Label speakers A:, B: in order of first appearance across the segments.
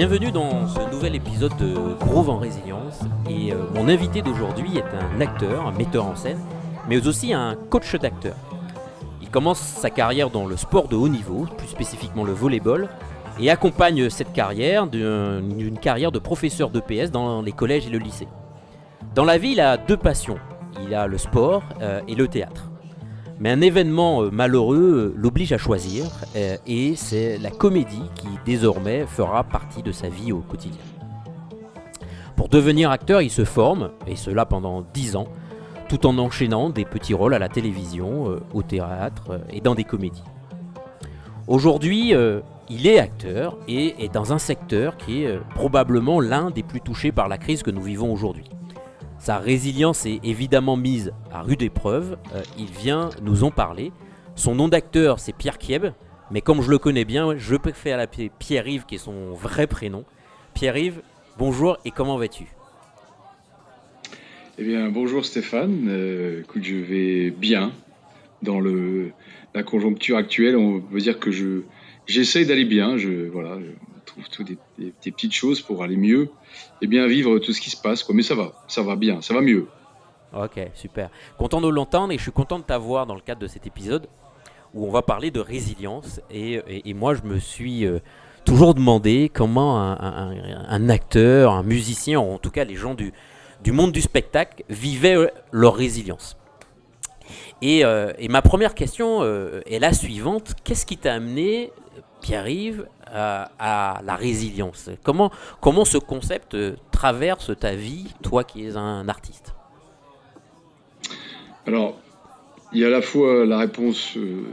A: Bienvenue dans ce nouvel épisode de Groove en Résilience. Et euh, mon invité d'aujourd'hui est un acteur, un metteur en scène, mais aussi un coach d'acteur. Il commence sa carrière dans le sport de haut niveau, plus spécifiquement le volleyball, et accompagne cette carrière d'une carrière de professeur d'EPS dans les collèges et le lycée. Dans la vie, il a deux passions. Il a le sport euh, et le théâtre. Mais un événement euh, malheureux euh, l'oblige à choisir, euh, et c'est la comédie qui désormais fera partie de sa vie au quotidien. Pour devenir acteur, il se forme, et cela pendant 10 ans, tout en enchaînant des petits rôles à la télévision, au théâtre et dans des comédies. Aujourd'hui, il est acteur et est dans un secteur qui est probablement l'un des plus touchés par la crise que nous vivons aujourd'hui. Sa résilience est évidemment mise à rude épreuve. Euh, il vient nous en parler. Son nom d'acteur, c'est Pierre Kieb. Mais comme je le connais bien, je préfère l'appeler Pierre-Yves, qui est son vrai prénom. Pierre-Yves, bonjour et comment vas-tu?
B: Eh bien, bonjour Stéphane. Euh, écoute, je vais bien dans la conjoncture actuelle. On peut dire que je j'essaye d'aller bien. Je, voilà, trouve tout des, petites choses pour aller mieux et bien vivre tout ce qui se passe. Quoi. Mais ça va, ça va bien, ça va mieux.
A: Ok, super. Content de l'entendre et je suis content de t'avoir dans le cadre de cet épisode où on va parler de résilience. Et, moi, je me suis euh, toujours demandé comment un, acteur, un musicien, en tout cas les gens du, monde du spectacle, vivaient euh, leur résilience. Euh, et, ma première question est la suivante. Qu'est-ce qui t'a amené, Pierre-Yves, euh, à la résilience comment, comment ce concept euh, traverse ta vie, toi qui es un artiste?
B: Alors, il y a à la fois la réponse euh,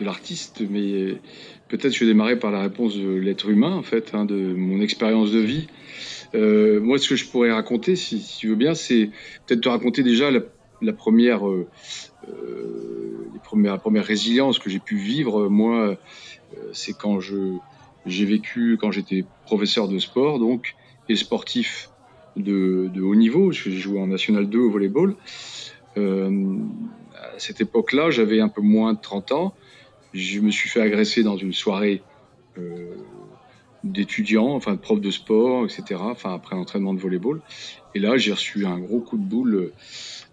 B: de l'artiste, mais peut-être je vais démarrer par la réponse de l'être humain, en fait, hein, de mon expérience de vie. moi, ce que je pourrais raconter, si, tu veux bien, c'est peut-être te raconter déjà la, première, la première résilience que j'ai pu vivre. Moi, c'est quand j'ai vécu quand j'étais professeur de sport, donc, et sportif de, haut niveau. Je jouais en National 2 au volleyball. Euh, à cette époque-là, j'avais un peu moins de 30 ans. Je me suis fait agresser dans une soirée euh, d'étudiants, enfin de profs de sport, etc. Enfin après l'entraînement de volleyball. Et là, j'ai reçu un gros coup de boule.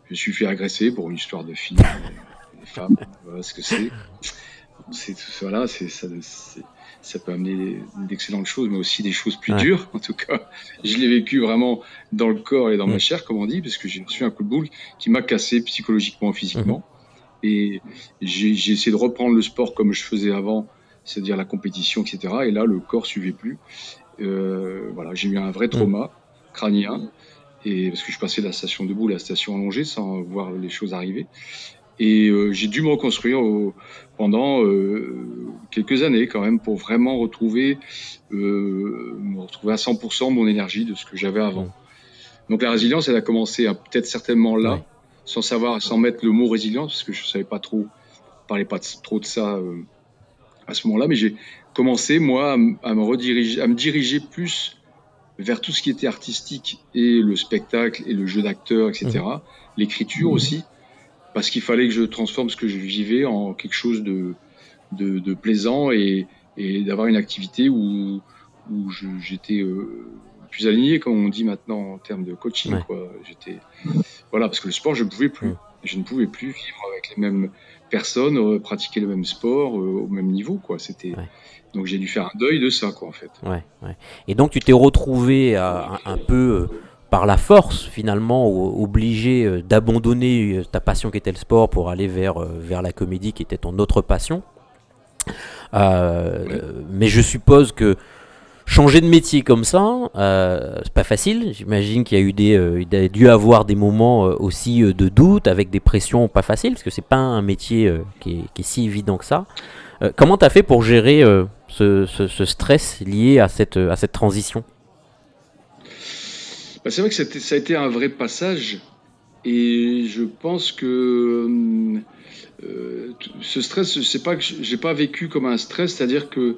B: Je me suis fait agresser pour une histoire de filles, des femmes. Voilà ce que c'est. C'est voilà, c'est ça ça peut amener d'excellentes choses, mais aussi des choses plus dures. En tout cas, je l'ai vécu vraiment dans le corps et dans ma chair, comme on dit, parce que j'ai reçu un coup de boule qui m'a cassé psychologiquement, physiquement. Mhm. Et j'ai essayé de reprendre le sport comme je faisais avant, c'est-à-dire la compétition, etc. Et là, le corps suivait plus. Euh, voilà, j'ai eu un vrai trauma crânien. Et parce que je passais de la station debout à la station allongée sans voir les choses arriver. Et euh, j'ai dû me reconstruire pendant euh, quelques années quand même pour vraiment retrouver, euh, me retrouver à 100% mon énergie de ce que j'avais avant. Donc la résilience, elle a commencé peut-être certainement là, sans savoir, sans mettre le mot résilience, parce que je savais pas trop, je parlais pas trop de ça à ce moment-là, mais j'ai commencé moi à, me rediriger, à me diriger plus vers tout ce qui était artistique et le spectacle et le jeu d'acteur, etc. Mmh. L'écriture mmh. aussi parce qu'il fallait que je transforme ce que je vivais en quelque chose de, de, plaisant et, et d'avoir une activité où, où j'étais euh, plus aligné, comme on dit maintenant en termes de coaching. J'étais voilà, parce que le sport, je ne pouvais plus. Je ne pouvais plus vivre avec les mêmes personnes, euh, pratiquer le même sport euh, au même niveau. Quoi. C'était donc j'ai dû faire un deuil de ça, quoi, en fait.
A: Ouais, Et donc tu t'es retrouvé un, peu par la force finalement obligé euh, d'abandonner euh, ta passion qui était le sport pour aller vers, euh, vers la comédie qui était ton autre passion. Mais je suppose que changer de métier comme ça, c'est pas facile. J'imagine qu'il y a eu des, il a dû avoir des moments aussi de doute avec des pressions pas faciles parce que c'est pas un métier qui est, si évident que ça. comment tu as fait pour gérer ce, ce, stress lié à cette, à cette transition?
B: Bah, c'est vrai que ça a été un vrai passage et je pense que euh, ce stress, c'est pas que j'ai pas vécu comme un stress, c'est-à-dire que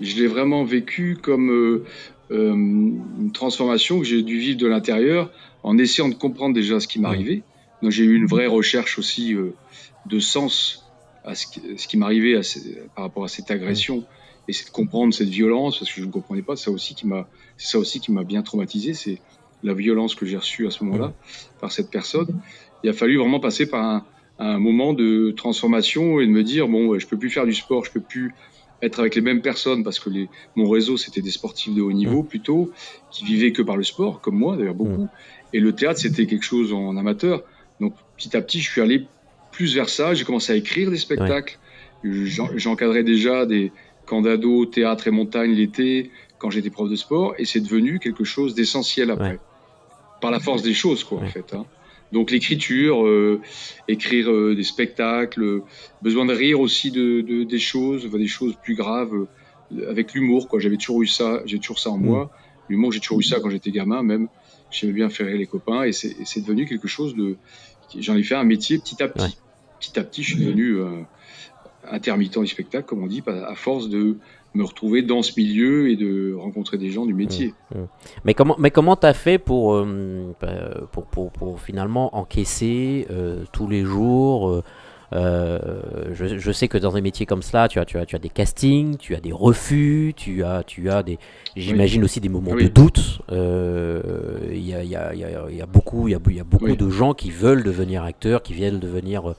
B: je l'ai vraiment vécu comme euh, euh, une transformation que j'ai dû vivre de l'intérieur en essayant de comprendre déjà ce qui m'arrivait. Donc j'ai eu une vraie recherche aussi de sens à ce qui, m'arrivait par rapport à cette agression essayer de comprendre cette violence parce que je ne comprenais pas. Ça aussi qui m'a, c'est ça aussi qui m'a bien traumatisé, c'est la violence que j'ai reçue à ce moment-là par cette personne. Il a fallu vraiment passer par un, un, moment de transformation et de me dire bon, je peux plus faire du sport, je peux plus être avec les mêmes personnes parce que les, mon réseau c'était des sportifs de haut niveau plutôt qui vivaient que par le sport, comme moi d'ailleurs beaucoup. Et le théâtre c'était quelque chose en amateur. Donc petit à petit, je suis allé plus vers ça. J'ai commencé à écrire des spectacles. J'encadrais déjà des camps d'ado, théâtre et montagne l'été quand j'étais prof de sport, et c'est devenu quelque chose d'essentiel après, par la force des choses, quoi, en fait. Hein. Donc l'écriture, euh, écrire euh, des spectacles, euh, besoin de rire aussi de, de des choses, des choses plus graves, avec l'humour, quoi. J'avais toujours eu ça, j'ai toujours ça en moi. Mm. L'humour, j'ai toujours eu ça quand j'étais gamin, même. J'aimais bien faire rire les copains, et c'est devenu quelque chose de. J'en ai fait un métier petit à petit petit à petit, je suis devenu intermittent du spectacle, comme on dit, à force de me retrouver dans ce milieu et de rencontrer des gens du métier.
A: Mmh, mmh. Mais comment mais comment t'as fait pour, euh, bah, pour, pour, pour, finalement encaisser euh, tous les jours je, je, sais que dans un métier comme cela, tu as, tu, as, tu as des castings, tu as des refus, tu as, tu as des, j'imagine aussi des moments de doute. Il y, a, y, a, y, a, beaucoup, y a, y a beaucoup de gens qui veulent devenir acteurs, qui viennent devenir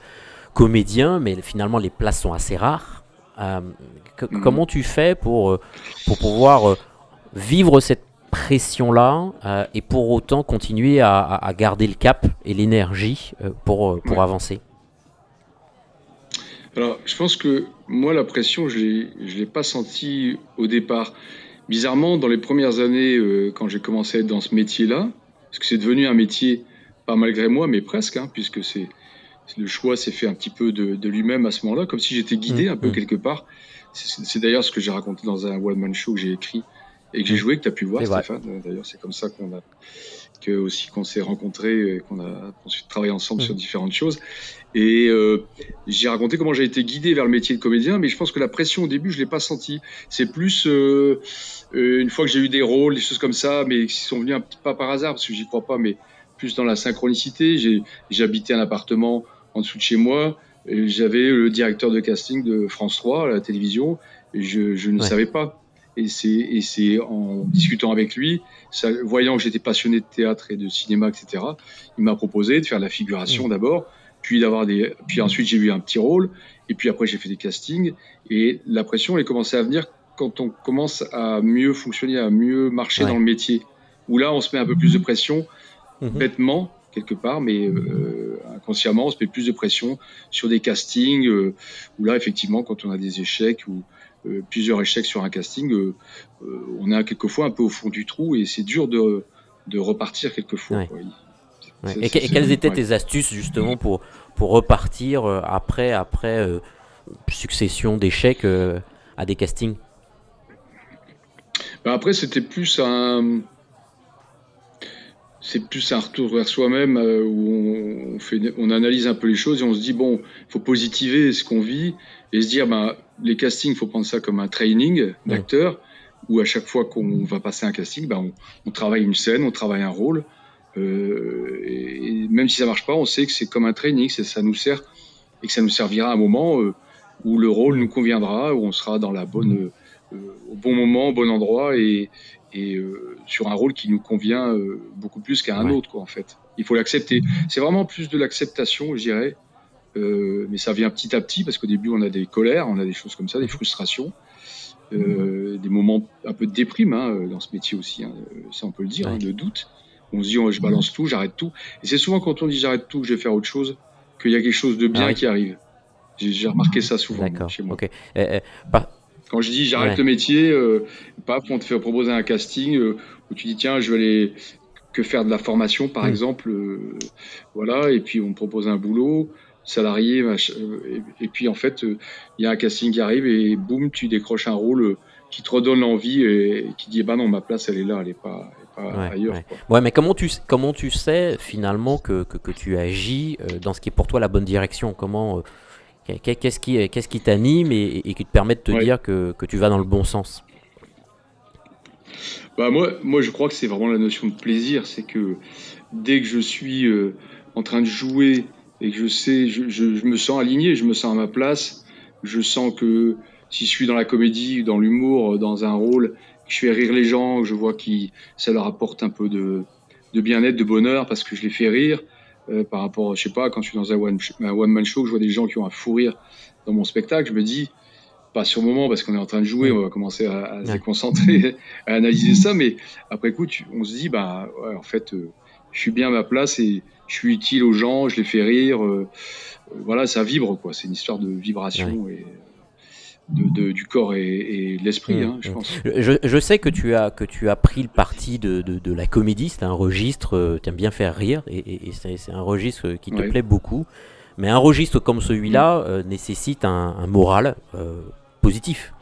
A: comédien, mais finalement les places sont assez rares. Euh, mhm. Comment tu fais pour, euh, pour pouvoir euh, vivre cette pression-là et pour autant continuer à, garder le cap et l'énergie pour, pour avancer?
B: Alors, je pense que moi, la pression, je ne l'ai pas sentie au départ. Bizarrement, dans les premières années, quand j'ai commencé à être dans ce métier-là, parce que c'est devenu un métier, pas malgré moi, mais presque, hein, puisque c'est le choix s'est fait un petit peu de, lui-même à ce moment-là, comme si j'étais guidé mmh, un peu mmh. quelque part. C'est d'ailleurs ce que j'ai raconté dans un one man show que j'ai écrit et que j'ai mmh. joué, que tu as pu voir, Stéphane. D'ailleurs, c'est comme ça qu'on a que aussi qu'on s'est rencontrés, qu'on a ensuite travaillé ensemble sur différentes choses. Et euh, j'ai raconté comment j'ai été guidé vers le métier de comédien, mais je pense que la pression au début, je l'ai pas senti. C'est plus euh, euh, une fois que j'ai eu des rôles, des choses comme ça, mais qui sont venus un petit pas par hasard, parce que j'y crois pas, mais plus dans la synchronicité. J'ai habité un appartement en dessous de chez moi. J'avais le directeur de casting de France 3 à la télévision. Et je, je ne savais pas. Et c'est en discutant avec lui, ça, voyant que j'étais passionné de théâtre et de cinéma, etc., il m'a proposé de faire la figuration d'abord, puis d'avoir des, puis ensuite j'ai eu un petit rôle, et puis après j'ai fait des castings. Et la pression, elle commencé à venir quand on commence à mieux fonctionner, à mieux marcher dans le métier. Où là, on se met un peu plus de pression, mmh. bêtement, quelque part, mais euh, inconsciemment, on se met plus de pression sur des castings, euh, où là, effectivement, quand on a des échecs ou euh, plusieurs échecs sur un casting, on est quelquefois un peu au fond du trou et c'est dur de, de, repartir quelquefois.
A: Et, quelles étaient tes astuces justement pour, pour repartir après, après succession d'échecs à des castings?
B: Ben Après, c'était plus un c'est plus un retour vers soi-même euh, où on, analyse un peu les choses et on se dit bon, il faut positiver ce qu'on vit et se dire bah, les castings, il faut prendre ça comme un training d'acteur où à chaque fois qu'on va passer un casting, bah, on, travaille une scène, on travaille un rôle euh, et, même si ça marche pas, on sait que c'est comme un training, ça nous sert et que ça nous servira à un moment euh, où le rôle nous conviendra, où on sera dans la bonne, au bon moment, au bon endroit et, et euh, sur un rôle qui nous convient euh, beaucoup plus qu'à un autre, quoi, en fait. Il faut l'accepter. C'est vraiment plus de l'acceptation, je dirais, euh, mais ça vient petit à petit parce qu'au début, on a des colères, on a des choses comme ça, des frustrations, des moments un peu de déprime hein, dans ce métier aussi, hein, ça on peut le dire, hein, de doute. On se dit, oh, je balance tout, j'arrête tout. Et c'est souvent quand on dit j'arrête tout, je vais faire autre chose, qu'il y a quelque chose de bien ah qui arrive. J'ai remarqué ça souvent chez moi. Quand je dis j'arrête le métier, euh, paf, on te fait proposer un casting euh, où tu dis tiens, je vais aller que faire de la formation par mm. exemple, euh, voilà, et puis on te propose un boulot salarié, et, puis en fait, il y a un casting qui arrive et boum, tu décroches un rôle qui te redonne l'envie et, qui dit bah non, ma place elle est là, elle est pas, ailleurs.
A: Ouais. mais comment tu, comment tu sais finalement que, que, que tu agis dans ce qui est pour toi la bonne direction? Comment Qu'est-ce qui, qu'est-ce qui t'anime et, qui te permet de te dire que, que, tu vas dans le bon sens?
B: Bah moi, moi, je crois que c'est vraiment la notion de plaisir. C'est que dès que je suis euh, en train de jouer et que je sais, je, je, me sens aligné, je me sens à ma place, je sens que si je suis dans la comédie, dans l'humour, dans un rôle, je fais rire les gens, je vois que ça leur apporte un peu de, de bien-être, de bonheur, parce que je les fais rire. Euh, par rapport, je sais pas, quand je suis dans un one-man show, je vois des gens qui ont un fou rire dans mon spectacle, je me dis, pas sur le moment parce qu'on est en train de jouer, on va commencer à, se concentrer, à analyser ça, mais après coup, on se dit, bah, ouais, en fait, euh, je suis bien à ma place et je suis utile aux gens, je les fais rire. Euh, voilà, ça vibre, quoi. C'est une histoire de vibration et de, du corps et, de l'esprit, mmh, hein, je mmh. pense.
A: Je, sais que tu as, que tu as pris le parti de, de la comédie, c'est un registre, euh, tu aimes bien faire rire, et, c'est un registre qui te plaît beaucoup. Mais un registre comme celui-là mmh. euh, nécessite un, moral euh, positif.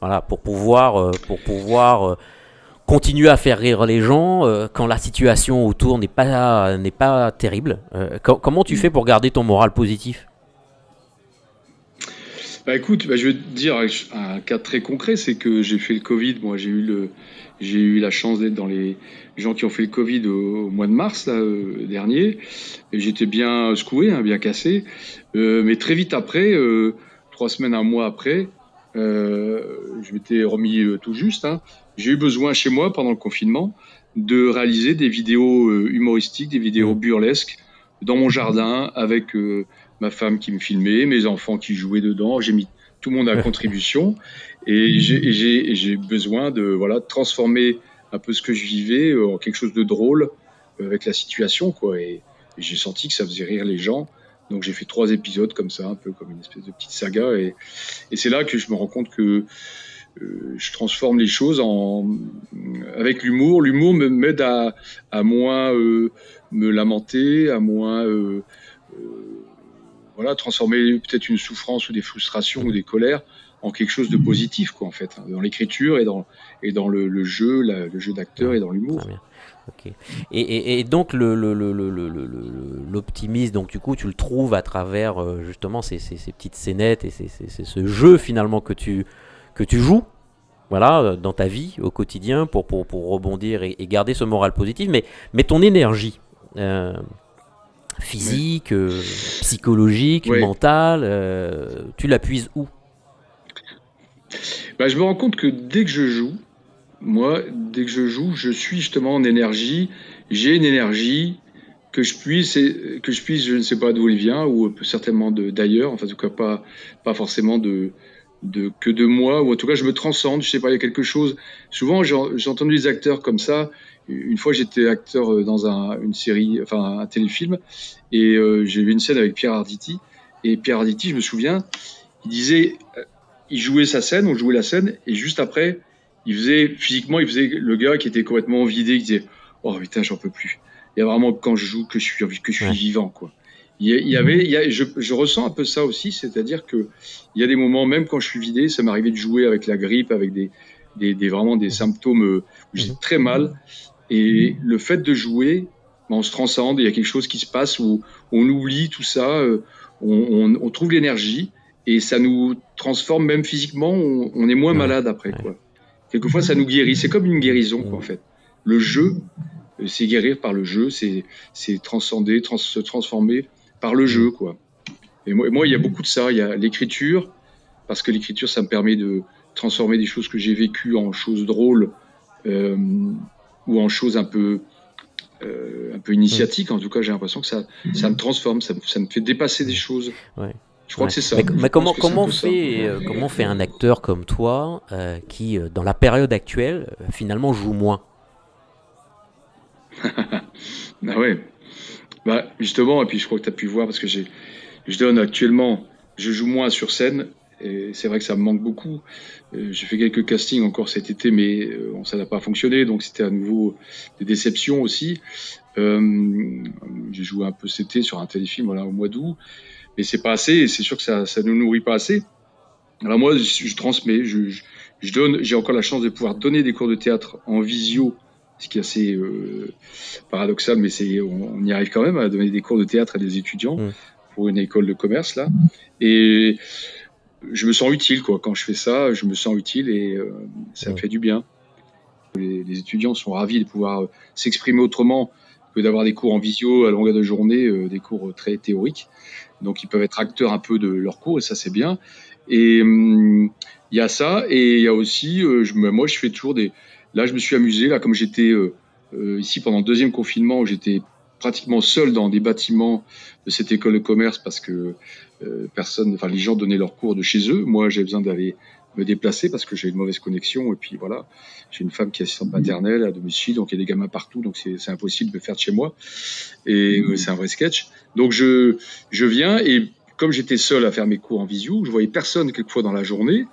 A: Voilà, pour pouvoir, pour pouvoir continuer à faire rire les gens quand la situation autour n'est pas, n'est pas terrible. comment tu fais pour garder ton moral positif?
B: Bah écoute, bah, je vais te dire un cas très concret, c'est que j'ai fait le Covid. Moi, j'ai eu le, j'ai eu la chance d'être dans les gens qui ont fait le Covid au, mois de mars là, euh, dernier. Et j'étais bien secoué, hein, bien cassé. Euh, mais très vite après, euh, trois semaines, un mois après, je m'étais remis tout juste. Hein. J'ai eu besoin chez moi pendant le confinement de réaliser des vidéos humoristiques, des vidéos burlesques dans mon jardin avec ma femme qui me filmait, mes enfants qui jouaient dedans. J'ai mis tout le monde à contribution et j'ai besoin de voilà transformer un peu ce que je vivais en quelque chose de drôle euh, avec la situation quoi. Et, j'ai senti que ça faisait rire les gens. Donc j'ai fait trois épisodes comme ça, un peu comme une espèce de petite saga. Et, et c'est là que je me rends compte que euh, je transforme les choses en avec l'humour. L'humour m'aide à, à moins euh, me lamenter, à moins euh, voilà, transformer peut-être une souffrance ou des frustrations ou des colères en quelque chose de positif, quoi, en fait, hein, dans l'écriture et dans, et dans le, jeu, le jeu d'acteur et dans l'humour.
A: Et, donc l'optimisme, donc du coup, tu le trouves à travers euh, justement ces, petites scénettes et c'est ce jeu finalement que tu, que tu joues. Voilà, euh, dans ta vie au quotidien pour, pour, pour rebondir et, garder ce moral positif, mais, mais ton énergie, euh, physique, euh, psychologique, mentale, euh, tu l'appuies où?
B: Bah, Je me rends compte que dès que je joue, moi, dès que je joue, je suis justement en énergie. J'ai une énergie que je puisse, que je puisse, je ne sais pas d'où elle vient, ou certainement d'ailleurs, enfin, en tout cas pas, pas forcément de, de, que de moi, ou en tout cas je me transcende, je sais pas, il y a quelque chose. Souvent j'ai entendu des acteurs comme ça, une fois, j'étais acteur euh, dans une série, enfin un téléfilm, et euh, j'ai vu une scène avec Pierre Arditi. Et Pierre Arditi, je me souviens, il disait, euh, il jouait sa scène, on jouait la scène, et juste après, il faisait physiquement, il faisait le gars qui était complètement vidé, qui disait, oh putain, j'en peux plus. Il y a vraiment quand je joue que je suis, que je suis vivant, quoi. Il y avait, il y a, je, je, ressens un peu ça aussi, c'est-à-dire que il y a des moments, même quand je suis vidé, ça m'arrivait de jouer avec la grippe, avec des, des, des vraiment des symptômes où j'ai mhm. très mal. Et le fait de jouer, ben, on se transcende, il y a quelque chose qui se passe où on oublie tout ça, euh, on, trouve l'énergie et ça nous transforme même physiquement, on, est moins malade après. Quoi. Quelquefois, ça nous guérit. C'est comme une guérison, quoi, en fait. Le jeu, euh, c'est guérir par le jeu, c'est transcender, se transformer par le jeu, quoi. Et moi, moi, il y a beaucoup de ça. Il y a l'écriture, parce que l'écriture, ça me permet de transformer des choses que j'ai vécues en choses drôles. Euh, ou en choses un peu, euh, un peu initiatiques. En tout cas, j'ai l'impression que ça, ça me transforme, ça, ça, me fait dépasser des choses. Ouais. Je crois que c'est ça.
A: Mais, comment, comment, fait, euh, comment fait un acteur comme toi euh, qui, dans la période actuelle, finalement joue moins?
B: Bah ouais. Bah, justement, et puis je crois que tu as pu voir, parce que je donne actuellement, je joue moins sur scène, et c'est vrai que ça me manque beaucoup. Euh, j'ai fait quelques castings encore cet été, mais euh, ça n'a pas fonctionné, donc c'était à nouveau des déceptions aussi. Euh, j'ai joué un peu cet été sur un téléfilm au mois d'août, mais c'est pas assez, et c'est sûr que ça ne nous nourrit pas assez. Alors moi, je, transmets, je, je, donne, j'ai encore la chance de pouvoir donner des cours de théâtre en visio, ce qui est assez euh, paradoxal, mais c'est, on, on, y arrive quand même à donner des cours de théâtre à des étudiants mmh. pour une école de commerce là. Et je me sens utile quoi. Quand je fais ça, je me sens utile et euh, ça me fait du bien. Les, étudiants sont ravis de pouvoir euh, s'exprimer autrement que d'avoir des cours en visio à longueur de journée, euh, des cours très théoriques. Donc ils peuvent être acteurs un peu de leur cours et ça c'est bien. Et hum, il y a ça et il y a aussi, je, moi je fais toujours des. Là, je me suis amusé là comme j'étais ici pendant le deuxième confinement, j'étais pratiquement seul dans des bâtiments de cette école de commerce parce que euh, personne, enfin les gens donnaient leurs cours de chez eux. Moi, j'ai besoin d'aller me déplacer parce que j'ai une mauvaise connexion et puis voilà, j'ai une femme qui est assistante maternelle à domicile, donc il y a des gamins partout, donc c'est impossible de faire de chez moi et euh, c'est un vrai sketch. Donc je je viens et comme j'étais seul à faire mes cours en visio, je voyais personne quelquefois dans la journée.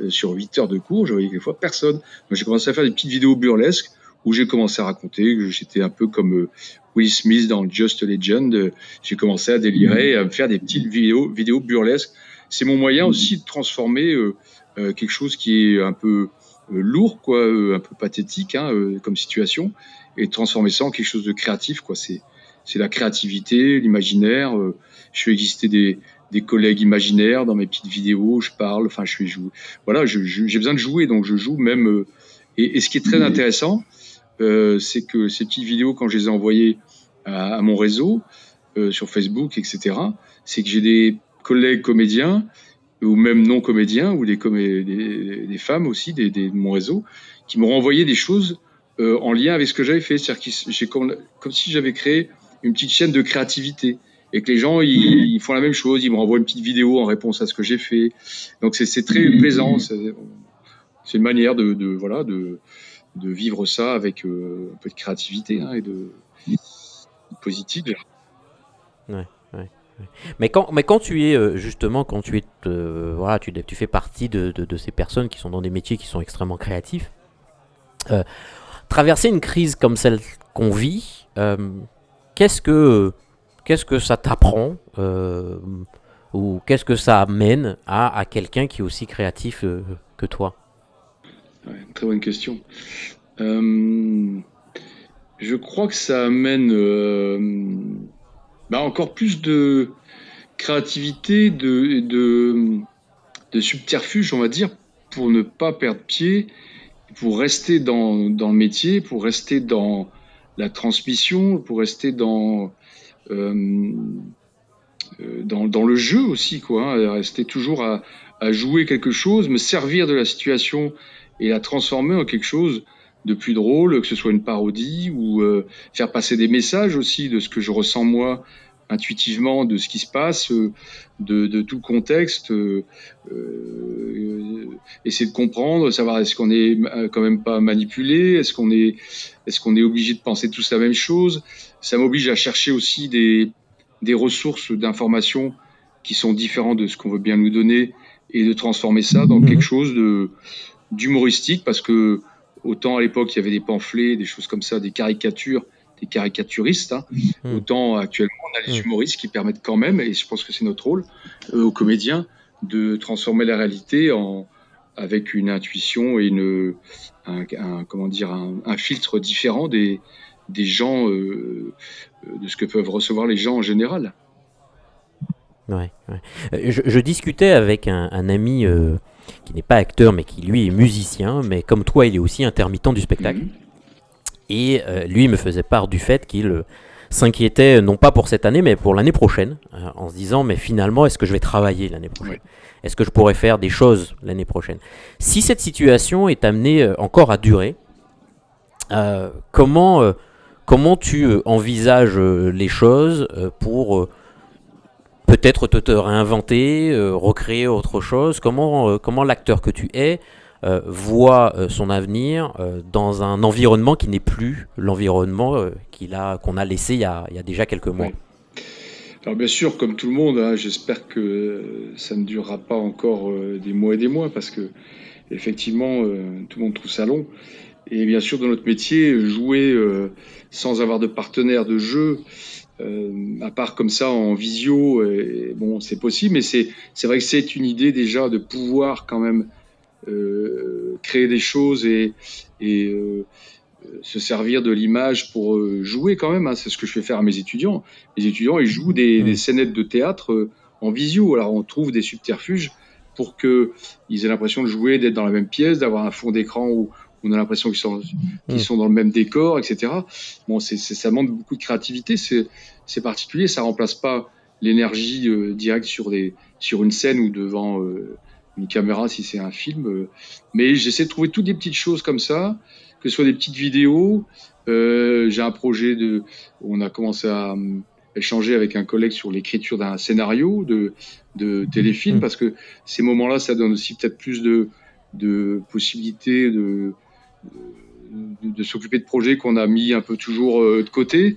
B: Euh, sur 8 heures de cours, je voyais quelquefois personne. Donc j'ai commencé à faire des petites vidéos burlesques où j'ai commencé à raconter que j'étais un peu comme euh, Will Smith dans Just Legend. J'ai commencé à délirer, à me faire des petites vidéos, vidéos burlesques. C'est mon moyen aussi de transformer euh, euh, quelque chose qui est un peu lourd, quoi, un peu pathétique hein, comme situation, et de transformer ça en quelque chose de créatif. Quoi. C'est, c'est la créativité, l'imaginaire. je fais exister des, des collègues imaginaires dans mes petites vidéos. Je parle, enfin, je fais jouer. Voilà, j'ai besoin de jouer, donc je joue même. et, et, ce qui est très intéressant, euh, c'est que ces petites vidéos, quand je les ai envoyées à, mon réseau, euh, sur Facebook, etc., c'est que j'ai des collègues comédiens, ou même non comédiens, ou des, des, femmes aussi des, de mon réseau, qui m'ont envoyé des choses euh, en lien avec ce que j'avais fait. C'est-à-dire que comme, comme si j'avais créé une petite chaîne de créativité et que les gens ils, font la même chose, ils me renvoient une petite vidéo en réponse à ce que j'ai fait. Donc c'est très plaisant, c'est une manière de, de voilà de de vivre ça avec euh, un peu de créativité hein, et de, positif.
A: Mais quand, mais quand tu es euh, justement, quand tu es, euh, voilà, tu, tu, fais partie de, de, ces personnes qui sont dans des métiers qui sont extrêmement créatifs, traverser une crise comme celle qu'on vit, qu'est-ce que qu'est-ce que ça t'apprend ou qu'est-ce que ça amène à, à quelqu'un qui est aussi créatif que toi?
B: Très bonne question. Euh, je crois que ça amène euh, bah, encore plus de créativité, de, de, de, subterfuge, on va dire, pour ne pas perdre pied, pour rester dans, dans le métier, pour rester dans la transmission, pour rester dans, euh, dans, dans, le jeu aussi, quoi, hein, rester toujours à, à jouer quelque chose, me servir de la situation et la transformer en quelque chose de plus drôle, que ce soit une parodie ou euh, faire passer des messages aussi de ce que je ressens moi intuitivement de ce qui se passe, euh, de, de, tout le contexte, euh, euh, essayer de comprendre, savoir est-ce qu'on est quand même pas manipulé, est-ce qu'on est, est-ce qu'on est obligé de penser tous la même chose. Ça m'oblige à chercher aussi des, des ressources d'informations qui sont différentes de ce qu'on veut bien nous donner et de transformer ça dans quelque chose de d'humoristique parce que autant à l'époque il y avait des pamphlets, des choses comme ça, des caricatures, des caricaturistes, hein, mmh. autant actuellement on a les mmh. humoristes qui permettent quand même, et je pense que c'est notre rôle euh, aux comédiens, de transformer la réalité en avec une intuition et une un, comment dire un, filtre différent des des gens euh, de ce que peuvent recevoir les gens en général.
A: Ouais, ouais. Euh, je, je, discutais avec un, un ami euh, qui n'est pas acteur, mais qui lui est musicien, mais comme toi, il est aussi intermittent du spectacle. Mhm. Et euh, lui me faisait part du fait qu'il euh, s'inquiétait, non pas pour cette année, mais pour l'année prochaine, euh, en se disant, mais finalement, est-ce que je vais travailler l'année prochaine? Est-ce que je pourrais faire des choses l'année prochaine? Si cette situation est amenée encore à durer, comment, comment tu envisages les choses pour peut-être te, réinventer, euh, recréer autre chose? Comment, comment l'acteur que tu es euh, voit son avenir dans un environnement qui n'est plus l'environnement qu'il a, qu'on a laissé il y a, il y a, déjà quelques mois
B: Alors bien sûr, comme tout le monde, hein, j'espère que ça ne durera pas encore des mois et des mois parce que effectivement, tout le monde trouve ça long. Et bien sûr, dans notre métier, jouer sans avoir de partenaire de jeu, euh, à part comme ça en visio, bon, c'est possible, mais c'est vrai que c'est une idée déjà de pouvoir quand même euh, créer des choses et, et euh, se servir de l'image pour euh, jouer quand même. Hein, c'est ce que je fais faire à mes étudiants. Les étudiants, ils jouent des, des scénettes de théâtre euh, en visio. Alors on trouve des subterfuges pour qu'ils aient l'impression de jouer, d'être dans la même pièce, d'avoir un fond d'écran où, on a l'impression qu'ils sont, qu'ils sont dans le même décor, etc. Bon, c'est, ça demande beaucoup de créativité, c'est, c'est particulier, ça remplace pas l'énergie euh, directe sur, des, sur une scène ou devant, euh, une caméra si c'est un film. mais j'essaie de trouver toutes des petites choses comme ça, que ce soit des petites vidéos. J'ai un projet de, on a commencé à échanger avec un collègue sur l'écriture d'un scénario de, de téléfilm, mmh. parce que ces moments-là, ça donne aussi peut-être plus de, de possibilités de, de, s'occuper de projets qu'on a mis un peu toujours euh, de côté.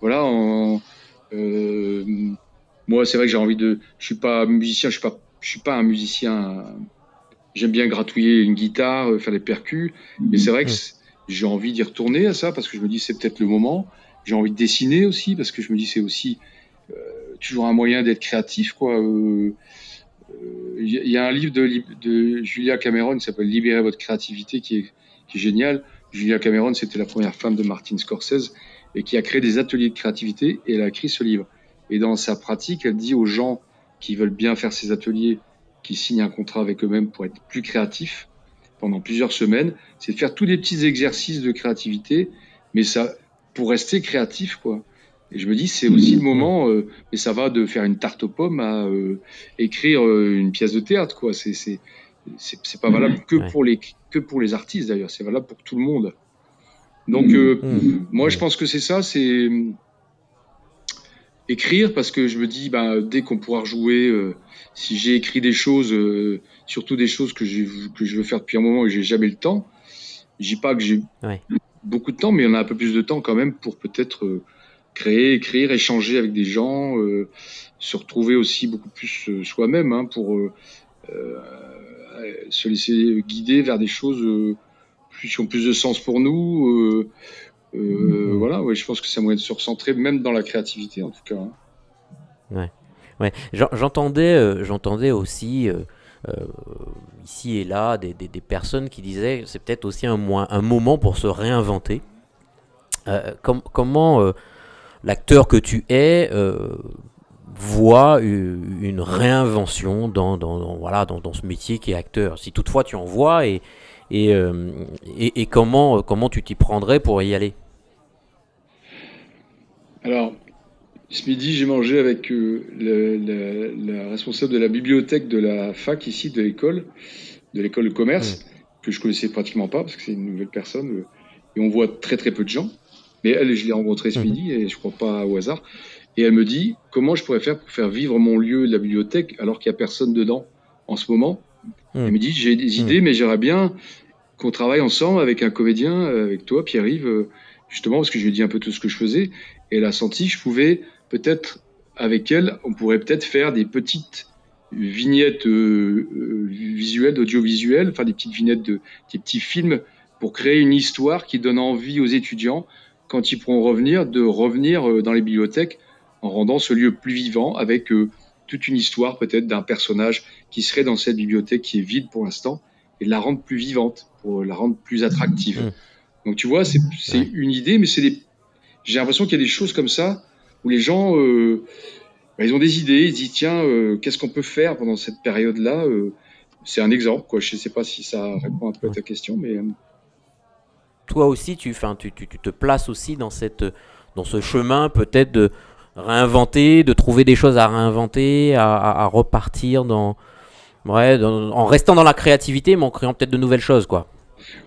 B: Voilà. Euh, moi, c'est vrai que j'ai envie de. Je suis pas musicien, je suis pas, je suis pas un musicien. J'aime bien gratouiller une guitare, euh, faire des percus, mais c'est vrai que j'ai envie d'y retourner à ça parce que je me dis c'est peut-être le moment. J'ai envie de dessiner aussi parce que je me dis c'est aussi toujours un moyen d'être créatif, quoi. Il y a un livre de, de Julia Cameron qui s'appelle Libérer votre créativité qui est, qui est génial. Julia Cameron, c'était la première femme de Martin Scorsese et qui a créé des ateliers de créativité et elle a écrit ce livre. Et dans sa pratique, elle dit aux gens qui veulent bien faire ces ateliers, qui signent un contrat avec eux-mêmes pour être plus créatifs pendant plusieurs semaines, c'est de faire tous les petits exercices de créativité, mais ça pour rester créatif, quoi. Et je me dis, c'est aussi le moment, euh, mais ça va de faire une tarte aux pommes à euh, écrire euh, une pièce de théâtre, quoi. C'est c'est pas valable que pour les que pour les artistes d'ailleurs, c'est valable pour tout le monde. Donc mmh. Mmh. moi je pense que c'est ça, c'est écrire parce que je me dis bah, dès qu'on pourra jouer, euh, si j'ai écrit des choses, euh, surtout des choses que je, que je veux faire depuis un moment et j'ai jamais le temps, je dis pas que j'ai beaucoup de temps, mais on a un peu plus de temps quand même pour peut-être créer, écrire, échanger avec des gens, se retrouver aussi beaucoup plus soi-même hein, pour se laisser guider vers des choses euh, qui ont plus de sens pour nous. Euh, euh, mmh. Voilà, ouais, je pense que c'est un moyen de se recentrer, même dans la créativité en tout cas. Hein.
A: Ouais. Ouais. J'entendais, j'entendais aussi ici et là des, des, personnes qui disaient c'est peut-être aussi un, un moment pour se réinventer. comment l'acteur que tu es voit une réinvention dans, dans, voilà, dans, dans, ce métier qui est acteur? Si toutefois tu en vois et, et, euh, et, comment, comment tu t'y prendrais pour y aller?
B: Alors, ce midi, j'ai mangé avec euh, la responsable de la bibliothèque de la fac ici, de l'école, de l'école de commerce, mmh. que je connaissais pratiquement pas parce que c'est une nouvelle personne. Euh, et on voit très très peu de gens. Mais elle, je l'ai rencontrée ce mmh. midi et je crois pas au hasard. Et elle me dit comment je pourrais faire pour faire vivre mon lieu de la bibliothèque alors qu'il n'y a personne dedans en ce moment? Elle me dit j'ai des idées, mais j'aimerais bien qu'on travaille ensemble avec un comédien, avec toi, Pierre-Yves, euh, justement, parce que je lui ai dit un peu tout ce que je faisais. Et elle a senti que je pouvais peut-être, avec elle, on pourrait peut-être faire des petites vignettes euh, euh, visuelles, audiovisuelles, enfin des petites vignettes de des petits films pour créer une histoire qui donne envie aux étudiants, quand ils pourront revenir, de revenir dans les bibliothèques en rendant ce lieu plus vivant avec euh, toute une histoire peut-être d'un personnage qui serait dans cette bibliothèque qui est vide pour l'instant et la rendre plus vivante, pour la rendre plus attractive. Mmh. Donc tu vois, c'est une idée, mais c'est des... j'ai l'impression qu'il y a des choses comme ça où les gens, euh, bah, ils ont des idées, ils disent tiens, euh, qu'est-ce qu'on peut faire pendant cette période-là C'est un exemple, quoi. Je ne sais pas si ça répond à ta question, mais
A: toi aussi, tu, tu, tu, tu te places aussi dans cette, dans ce chemin peut-être de réinventer, de trouver des choses à réinventer, à, repartir dans, ouais, en restant dans la créativité, mais en créant peut-être de nouvelles choses, quoi.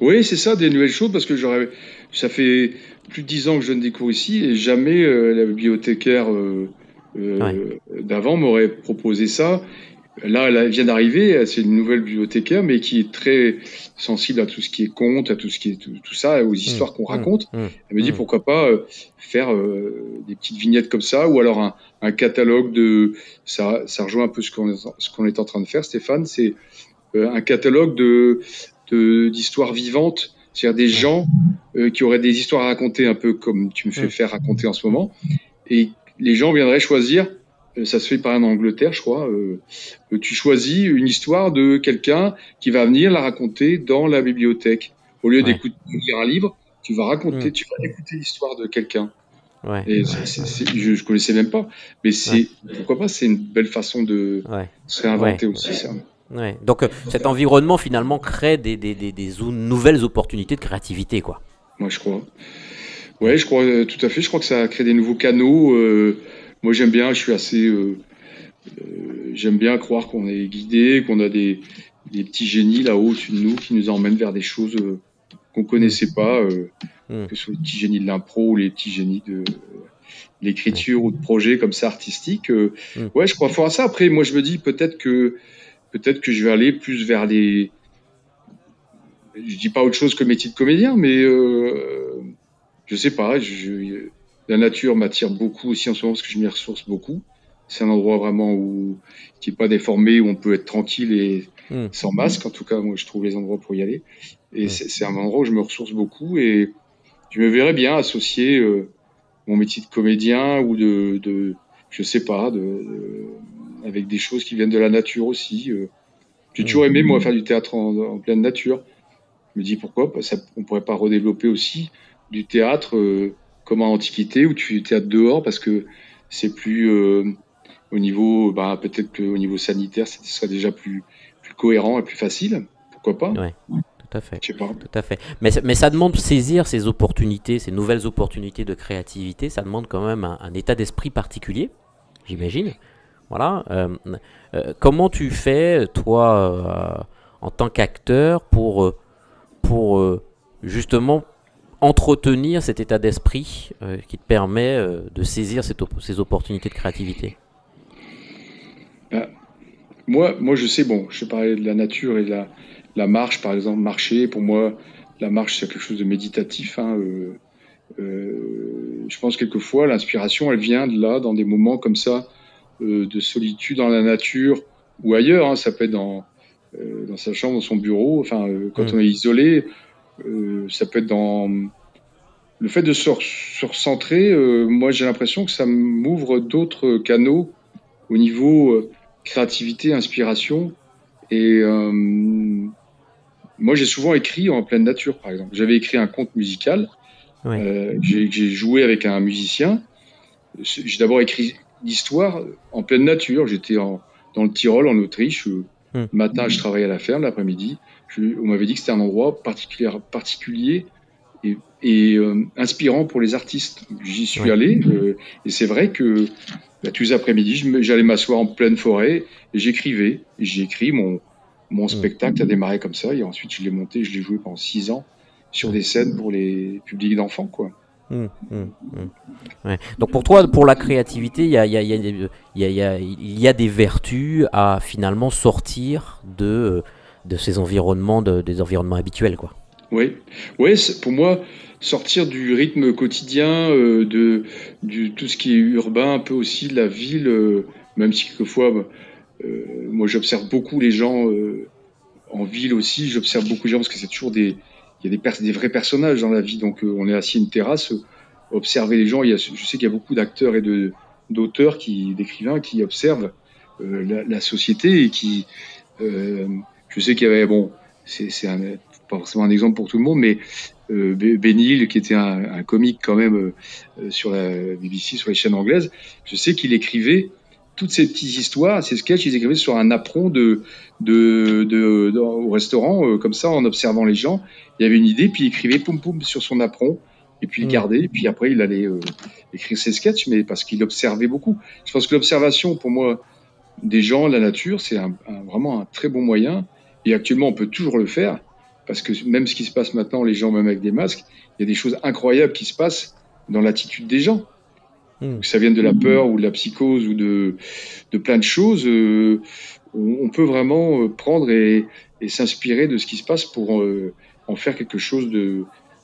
B: Oui, c'est ça, des nouvelles choses, parce que j'aurais, ça fait plus de dix ans que je viens de découvrir ici, et jamais euh, la bibliothécaire euh, euh, d'avant m'aurait proposé ça. Là, elle vient d'arriver, c'est une nouvelle bibliothécaire, mais qui est très sensible à tout ce qui est conte, à tout ce qui est tout, ça, aux histoires qu'on mmh, raconte. Mmh, elle me dit mmh. pourquoi pas faire des petites vignettes comme ça, ou alors un, un catalogue de. Ça, ça rejoint un peu ce qu'on est en train de faire, Stéphane. C'est un catalogue de d'histoires vivantes, c'est-à-dire des gens qui auraient des histoires à raconter, un peu comme tu me fais faire raconter en ce moment, et les gens viendraient choisir euh, ça se fait par en Angleterre, je crois. Euh, tu choisis une histoire de quelqu'un qui va venir la raconter dans la bibliothèque. Au lieu d'écouter lire un livre, tu vas raconter, tu vas écouter l'histoire de quelqu'un. Ouais. Et je, ne connaissais même pas, mais c'est pourquoi pas, c'est une belle façon de se réinventer aussi ça.
A: Donc euh, cet environnement finalement crée des, des, des, des, nouvelles opportunités de créativité, quoi.
B: Moi je crois. Ouais, je crois tout à fait. Je crois que ça crée des nouveaux canaux. Euh, moi j'aime bien, je suis assez, euh, euh, j'aime bien croire qu'on est guidé, qu'on a des, petits génies là-haut au-dessus de nous qui nous emmènent vers des choses euh, qu'on connaissait pas, euh,
A: Mm.
B: que ce soit les petits génies de l'impro ou les petits génies de l'écriture ou de projets comme ça artistiques. euh,
A: Mm.
B: Ouais, je crois fort à ça. Après, moi, je me dis peut-être que peut-être que je vais aller plus vers les. Je dis pas autre chose que métier de comédien, mais euh, je sais pas. Je, la nature m'attire beaucoup aussi en ce moment parce que je m'y ressource beaucoup. C'est un endroit vraiment où qui est pas déformé, où on peut être tranquille et
A: Mm.
B: sans masque. En tout cas, moi, je trouve les endroits pour y aller. Et
A: Mm.
B: c'est c'est un endroit où je me ressource beaucoup et je me verrais bien associer euh, mon métier de comédien ou de, de je sais pas, de, de- avec des choses qui viennent de la nature aussi. euh. J'ai toujours aimé moi faire du théâtre en, en pleine nature. Je me dis pourquoi ça, on pourrait pas redévelopper aussi du théâtre euh, comme en Antiquité où tu fais du théâtre dehors parce que c'est plus euh, au niveau, bah, peut-être qu'au niveau sanitaire, ce serait déjà plus, plus cohérent et plus facile. Pourquoi pas?
A: Ouais, tout à fait. Tout à fait. Mais, ça- mais ça demande de saisir ces opportunités, ces nouvelles opportunités de créativité. Ça demande quand même un, un état d'esprit particulier, j'imagine. Voilà. Euh, euh, comment tu fais, toi, euh, en tant qu'acteur, pour, pour justement entretenir cet état d'esprit qui te permet de saisir ces opportunités de créativité?
B: Moi, moi, je sais, bon, je parlais de la nature et de la, marche, par exemple, marcher. Pour moi, la marche, c'est quelque chose de méditatif. hein, je pense quelquefois, l'inspiration, elle vient de là, dans des moments comme ça, de solitude dans la nature ou ailleurs. hein, ça peut être dans, euh, dans sa chambre, dans son bureau. Enfin, euh, quand
A: Mm.
B: on est isolé, euh, ça peut être dans le fait de se, re- se recentrer. euh, moi, j'ai l'impression que ça m'ouvre d'autres canaux au niveau euh, créativité, inspiration. Et euh, moi, j'ai souvent écrit en pleine nature, par exemple. J'avais écrit un conte musical. Euh, j'ai joué avec un musicien. J'ai d'abord écrit l'histoire en pleine nature. J'étais en- dans le Tyrol, en Autriche. Euh,
A: Hmm.
B: Le matin, je travaillais à la ferme. L'après-midi, on m'avait dit que c'était un endroit particulier, particulier et, et, euh, inspirant pour les artistes. J'y suis
A: Ouais.
B: allé. euh, et c'est vrai que bah, tous les après-midi, j'allais m'asseoir en pleine forêt et j'écrivais. J'ai écrit mon, mon spectacle a démarré comme ça. Et ensuite, je l'ai monté, je l'ai joué pendant six ans sur des scènes pour les publics d'enfants, quoi.
A: Hum, hum, hum. Donc pour toi, pour la créativité, il y a, y a- y a y a- des vertus à finalement sortir de, de ces environnements, de- des environnements habituels. Quoi.
B: Oui, ouais, pour moi, sortir du rythme quotidien, euh, de du, tout ce qui est urbain, un peu aussi de la ville, euh, même si quelquefois, euh, moi j'observe beaucoup les gens en ville aussi, j'observe beaucoup les gens parce que c'est toujours des, il y a des, vrais personnages dans la vie, donc euh, on est assis à une terrasse, euh, observer les gens, il y a, je sais qu'il y a beaucoup d'acteurs et d'auteurs d'écrivains qui observent euh, la, société et qui, je sais qu'il y avait, bon, c'est pas forcément un exemple pour tout le monde, mais euh, Be- Ben Hill, qui était un, comique quand même sur la BBC, sur les chaînes anglaises, je sais qu'il écrivait toutes ces petites histoires, ces sketchs, ils écrivaient sur un apron de, de, de, de- au restaurant, euh, comme ça, en observant les gens. Il y avait une idée, puis il écrivait poum poum sur son apron, et puis il
A: Mm.
B: gardait, et puis après il allait euh, écrire ses sketchs, mais parce qu'il observait beaucoup. Je pense que l'observation, pour moi, des gens, la nature, c'est un, un- vraiment un très bon moyen. Et actuellement, on peut toujours le faire, parce que même ce qui se passe maintenant, les gens, même avec des masques, il y a des choses incroyables qui se passent dans l'attitude des gens.
A: Mm.
B: Que ça vienne de la peur ou de la psychose ou de, de plein de choses, euh, on, on peut vraiment euh, prendre et, et s'inspirer de ce qui se passe pour euh, en faire quelque chose de,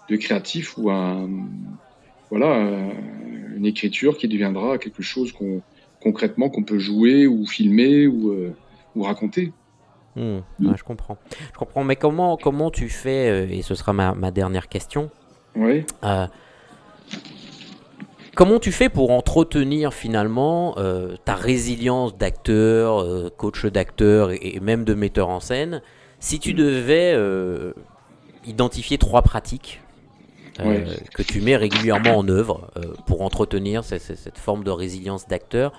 B: de créatif ou un, voilà, un- une écriture qui deviendra quelque chose qu'on concrètement qu'on peut jouer ou filmer ou, euh, ou raconter.
A: Hmm, ouais, je comprends. Je comprends. Mais comment, comment tu fais, et ce sera ma, ma dernière question,
B: Ouais.
A: Comment tu fais pour entretenir finalement euh, ta résilience d'acteur, euh, coach d'acteur et, et même de metteur en scène si tu devais euh, identifier trois pratiques que tu mets régulièrement en œuvre pour entretenir ce- ce- cette forme de résilience d'acteur,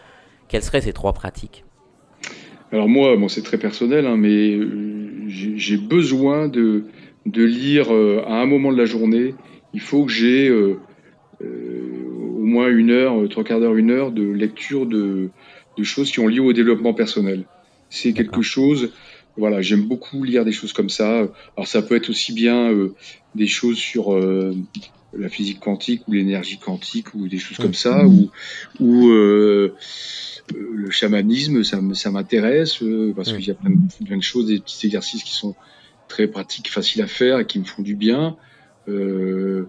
A: quelles seraient ces trois pratiques?
B: Alors moi, bon, c'est très personnel, hein, mais j'ai besoin de, de lire euh, à un moment de la journée. Il faut que j'ai euh, moins une heure, euh, trois quarts d'heure, une heure de lecture de, de choses qui ont lié au développement personnel. C'est quelque chose voilà, j'aime beaucoup lire des choses comme ça. Alors ça peut être aussi bien des choses sur la physique quantique ou l'énergie quantique ou des choses comme ça, ou, ou le chamanisme, ça, ça m'intéresse parce qu'il y a plein de, plein de, choses, des petits exercices qui sont très pratiques, faciles à faire et qui me font du bien. Euh,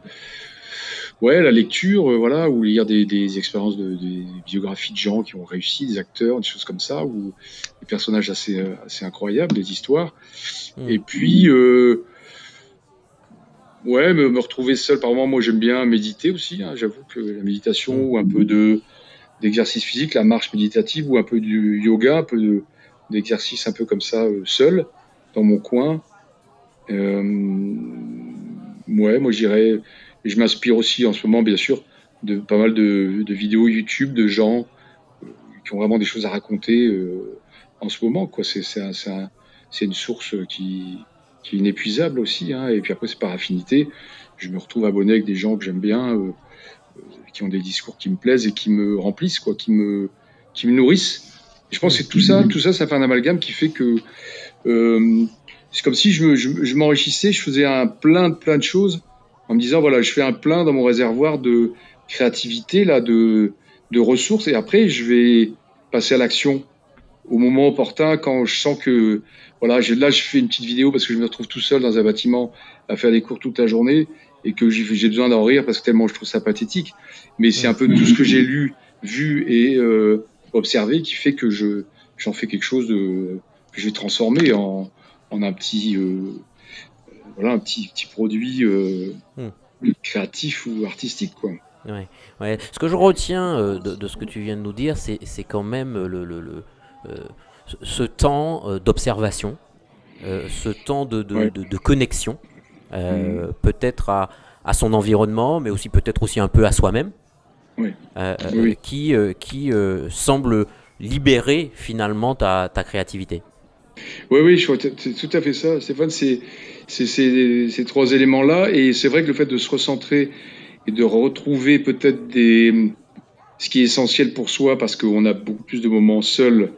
B: ouais, la lecture, euh, voilà, ou lire des, des expériences de des biographies de gens qui ont réussi, des acteurs, des choses comme ça, ou des personnages assez, euh, assez incroyables, des histoires. Hmm. Et puis, euh, ouais, me, me, retrouver seul, par moment, moi j'aime bien méditer aussi. Hein, J'avoue que la méditation ou un peu de d'exercice physique, la marche méditative ou un peu du yoga, un peu d'exercice un peu comme ça, seul, dans mon coin. Euh, ouais, moi j'irais et je m'inspire aussi en ce moment, bien sûr, de pas mal de, de vidéos YouTube de gens euh, qui ont vraiment des choses à raconter euh, en ce moment. Quoi. C'est, c'est, un, c'est, un, c'est une source qui, qui est inépuisable aussi. Hein. Et puis après, c'est par affinité. Je me retrouve abonné avec des gens que j'aime bien, euh, qui ont des discours qui me plaisent et qui me remplissent, quoi, qui me, qui me nourrissent. Et je pense que tout ça, tout ça, ça fait un amalgame qui fait que c'est comme si je, je, je m'enrichissais, je faisais un plein de plein de choses en me disant voilà, je fais un plein dans mon réservoir de créativité, là, de, de ressources, et après, je vais passer à l'action au moment opportun quand je sens que voilà, là, je fais une petite vidéo parce que je me retrouve tout seul dans un bâtiment à faire des cours toute la journée et que j'ai besoin d'en rire parce que tellement je trouve ça pathétique. Mais c'est un peu tout ce que j'ai lu, vu et euh, observé qui fait que je j'en fais quelque chose que je vais transformer en, en un petit euh, voilà, un petit, petit produit euh, hmm. créatif ou artistique. Quoi.
A: Ouais, ouais. Ce que je retiens euh, de, de, ce que tu viens de nous dire, c'est quand même le, le, le euh, ce temps euh, d'observation, ce temps de, de, ouais. de connexion, hmm. peut-être à, à, son environnement, mais aussi peut-être aussi un peu à soi-même,
B: oui.
A: oui. qui, qui semble libérer finalement ta, ta créativité.
B: Oui, oui, c'est tout à fait ça. Stéphane, c'est ces, trois éléments-là. Et c'est vrai que le fait de se recentrer et de retrouver peut-être des ce qui est essentiel pour soi, parce qu'on a beaucoup plus de moments seuls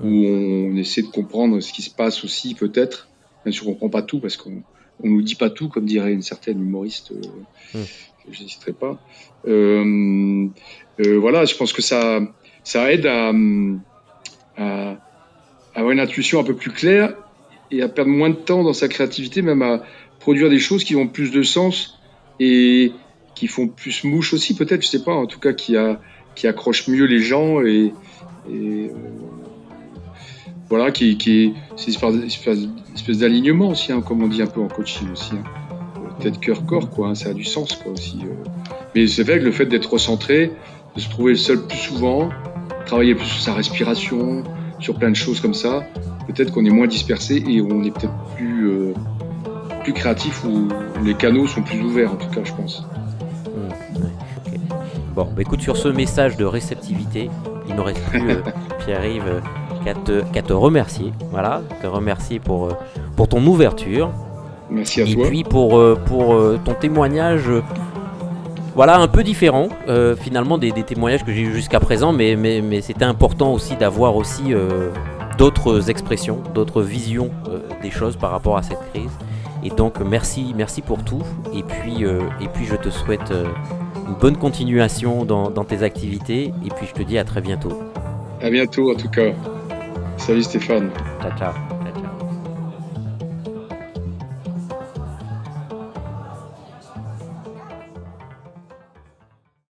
B: où on essaie de comprendre ce qui se passe aussi, peut-être. Bien sûr, on comprend pas tout parce qu'on on nous dit pas tout, comme dirait une certaine humoriste. Euh, mmh. Je n'hésiterai pas. Euh, euh, voilà, je pense que ça, ça aide à avoir une intuition un peu plus claire et à perdre moins de temps dans sa créativité, même à produire des choses qui ont plus de sens et qui font plus mouche aussi, peut-être, je sais pas, en tout cas qui, a, qui accrochent mieux les gens et, euh, voilà, qui, qui c'est une espèce, espèce d'alignement aussi, hein, comme on dit un peu en coaching aussi. Hein. Tête, cœur, corps, quoi, hein, ça a du sens quoi, aussi. Euh. Mais c'est vrai que le fait d'être recentré, de se trouver seul plus souvent, travailler plus sur sa respiration, sur plein de choses comme ça, peut-être qu'on est moins dispersé et on est peut-être plus, euh, plus créatif ou les canaux sont plus ouverts en tout cas je pense.
A: Mmh, ouais, okay. Bon, bah écoute, sur ce message de réceptivité, il ne reste plus, euh, Pierre-Yves, euh, qu'à te, qu te, remercier. Voilà, te remercier pour, pour ton ouverture.
B: Merci à
A: et
B: toi.
A: Et puis pour, pour ton témoignage voilà, un peu différent euh, finalement des, des, témoignages que j'ai eu jusqu'à présent, mais, mais, mais c'était important aussi d'avoir aussi euh, d'autres expressions, d'autres visions euh, des choses par rapport à cette crise. Et donc merci, merci pour tout. Et puis, et puis je te souhaite une bonne continuation dans, dans, tes activités. Et puis je te dis à très bientôt.
B: À bientôt en tout cas. Salut Stéphane.
A: Ciao ciao.